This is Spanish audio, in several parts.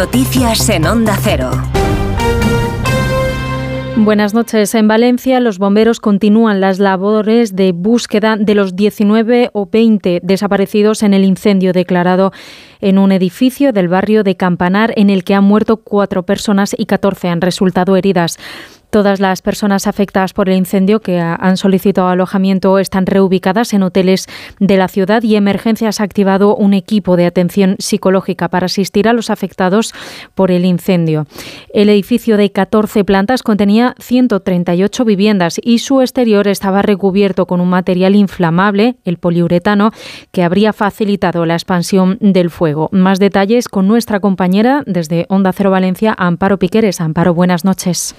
Noticias en Onda Cero. Buenas noches. En Valencia, los bomberos continúan las labores de búsqueda de los 19 o 20 desaparecidos en el incendio declarado en un edificio del barrio de Campanar, en el que han muerto cuatro personas y 14 han resultado heridas. Todas las personas afectadas por el incendio que han solicitado alojamiento están reubicadas en hoteles de la ciudad y Emergencias ha activado un equipo de atención psicológica para asistir a los afectados por el incendio. El edificio de 14 plantas contenía 138 viviendas y su exterior estaba recubierto con un material inflamable, el poliuretano, que habría facilitado la expansión del fuego. Más detalles con nuestra compañera desde Onda Cero Valencia, Amparo Piqueres. Amparo, buenas noches.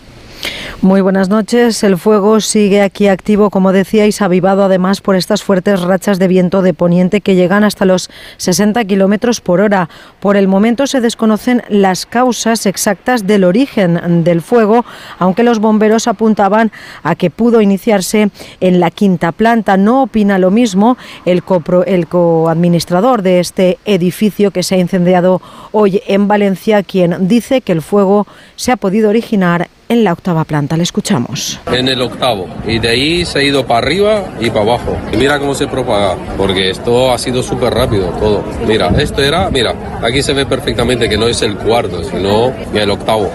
Muy buenas noches. El fuego sigue aquí activo, como decíais, avivado además por estas fuertes rachas de viento de poniente que llegan hasta los 60 kilómetros por hora. Por el momento se desconocen las causas exactas del origen del fuego, aunque los bomberos apuntaban a que pudo iniciarse en la quinta planta. No opina lo mismo el, coadministrador de este edificio que se ha incendiado hoy en Valencia, quien dice que el fuego se ha podido originar en la octava planta. Le escuchamos. En el octavo. Y de ahí se ha ido para arriba y para abajo. Y mira cómo se propaga. Porque esto ha sido súper rápido todo. Mira, esto era, mira, aquí se ve perfectamente que no es el cuarto, sino el octavo.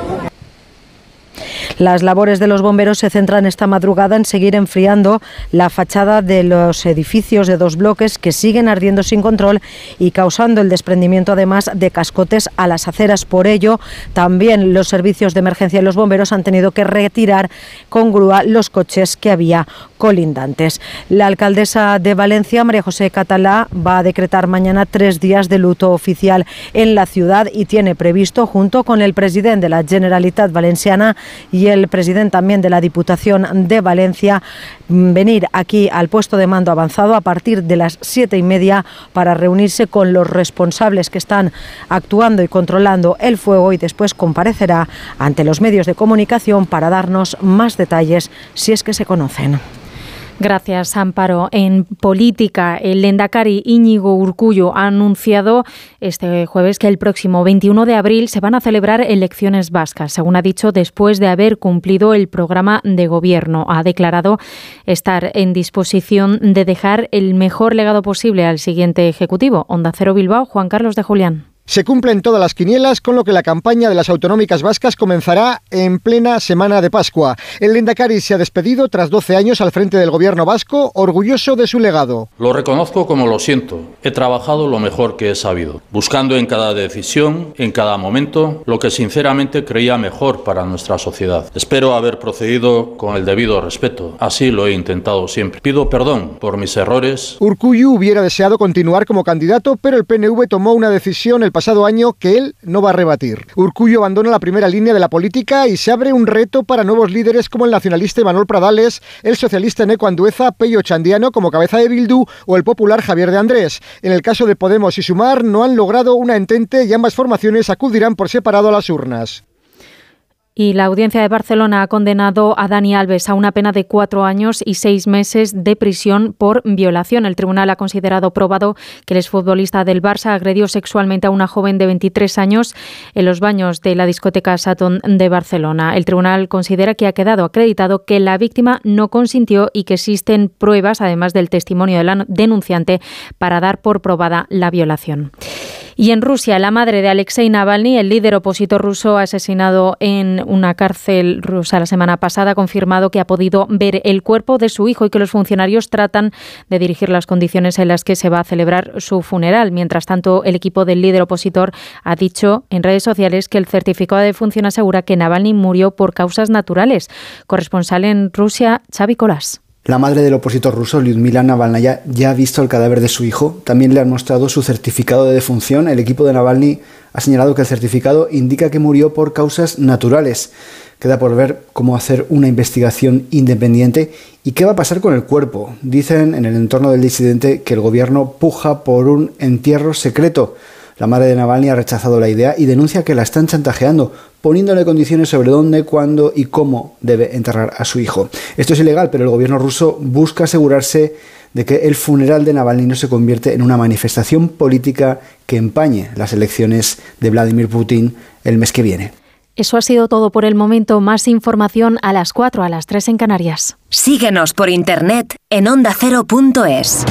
Las labores de los bomberos se centran esta madrugada en seguir enfriando la fachada de los edificios de dos bloques que siguen ardiendo sin control y causando el desprendimiento además de cascotes a las aceras. Por ello, también los servicios de emergencia y los bomberos han tenido que retirar con grúa los coches que había colindantes. La alcaldesa de Valencia, María José Catalá, va a decretar mañana tres días de luto oficial en la ciudad y tiene previsto, junto con el presidente de la Generalitat Valenciana y el presidente también de la Diputación de Valencia mm, venir aquí al puesto de mando avanzado a partir de las siete y media para reunirse con los responsables que están actuando y controlando el fuego y después comparecerá ante los medios de comunicación para darnos más detalles si es que se conocen. Gracias, Amparo. En política, el Lendakari Íñigo Urcullo ha anunciado este jueves que el próximo 21 de abril se van a celebrar elecciones vascas, según ha dicho, después de haber cumplido el programa de gobierno. Ha declarado estar en disposición de dejar el mejor legado posible al siguiente ejecutivo. Onda Cero Bilbao, Juan Carlos de Julián. Se cumplen todas las quinielas, con lo que la campaña de las autonómicas vascas comenzará en plena semana de Pascua. El Lendakari se ha despedido tras 12 años al frente del gobierno vasco, orgulloso de su legado. Lo reconozco como lo siento. He trabajado lo mejor que he sabido, buscando en cada decisión, en cada momento, lo que sinceramente creía mejor para nuestra sociedad. Espero haber procedido con el debido respeto. Así lo he intentado siempre. Pido perdón por mis errores. Urcuyu hubiera deseado continuar como candidato, pero el PNV tomó una decisión el pasado año que él no va a rebatir. Urcullo abandona la primera línea de la política y se abre un reto para nuevos líderes como el nacionalista Manuel Pradales, el socialista Neco Andueza, Pello Chandiano como cabeza de Bildu o el popular Javier de Andrés. En el caso de Podemos y Sumar no han logrado una entente y ambas formaciones acudirán por separado a las urnas. Y la audiencia de Barcelona ha condenado a Dani Alves a una pena de cuatro años y seis meses de prisión por violación. El tribunal ha considerado probado que el exfutbolista del Barça agredió sexualmente a una joven de 23 años en los baños de la discoteca Saturn de Barcelona. El tribunal considera que ha quedado acreditado que la víctima no consintió y que existen pruebas, además del testimonio del denunciante, para dar por probada la violación. Y en Rusia, la madre de Alexei Navalny, el líder opositor ruso asesinado en una cárcel rusa la semana pasada, ha confirmado que ha podido ver el cuerpo de su hijo y que los funcionarios tratan de dirigir las condiciones en las que se va a celebrar su funeral. Mientras tanto, el equipo del líder opositor ha dicho en redes sociales que el certificado de defunción asegura que Navalny murió por causas naturales. Corresponsal en Rusia, Xavi Colás. La madre del opositor ruso, Lyudmila Navalnaya, ya ha visto el cadáver de su hijo. También le han mostrado su certificado de defunción. El equipo de Navalny ha señalado que el certificado indica que murió por causas naturales. Queda por ver cómo hacer una investigación independiente y qué va a pasar con el cuerpo. Dicen en el entorno del disidente que el gobierno puja por un entierro secreto. La madre de Navalny ha rechazado la idea y denuncia que la están chantajeando, poniéndole condiciones sobre dónde, cuándo y cómo debe enterrar a su hijo. Esto es ilegal, pero el gobierno ruso busca asegurarse de que el funeral de Navalny no se convierte en una manifestación política que empañe las elecciones de Vladimir Putin el mes que viene. Eso ha sido todo por el momento. Más información a las 4, a las 3 en Canarias. Síguenos por internet en ondacero.es.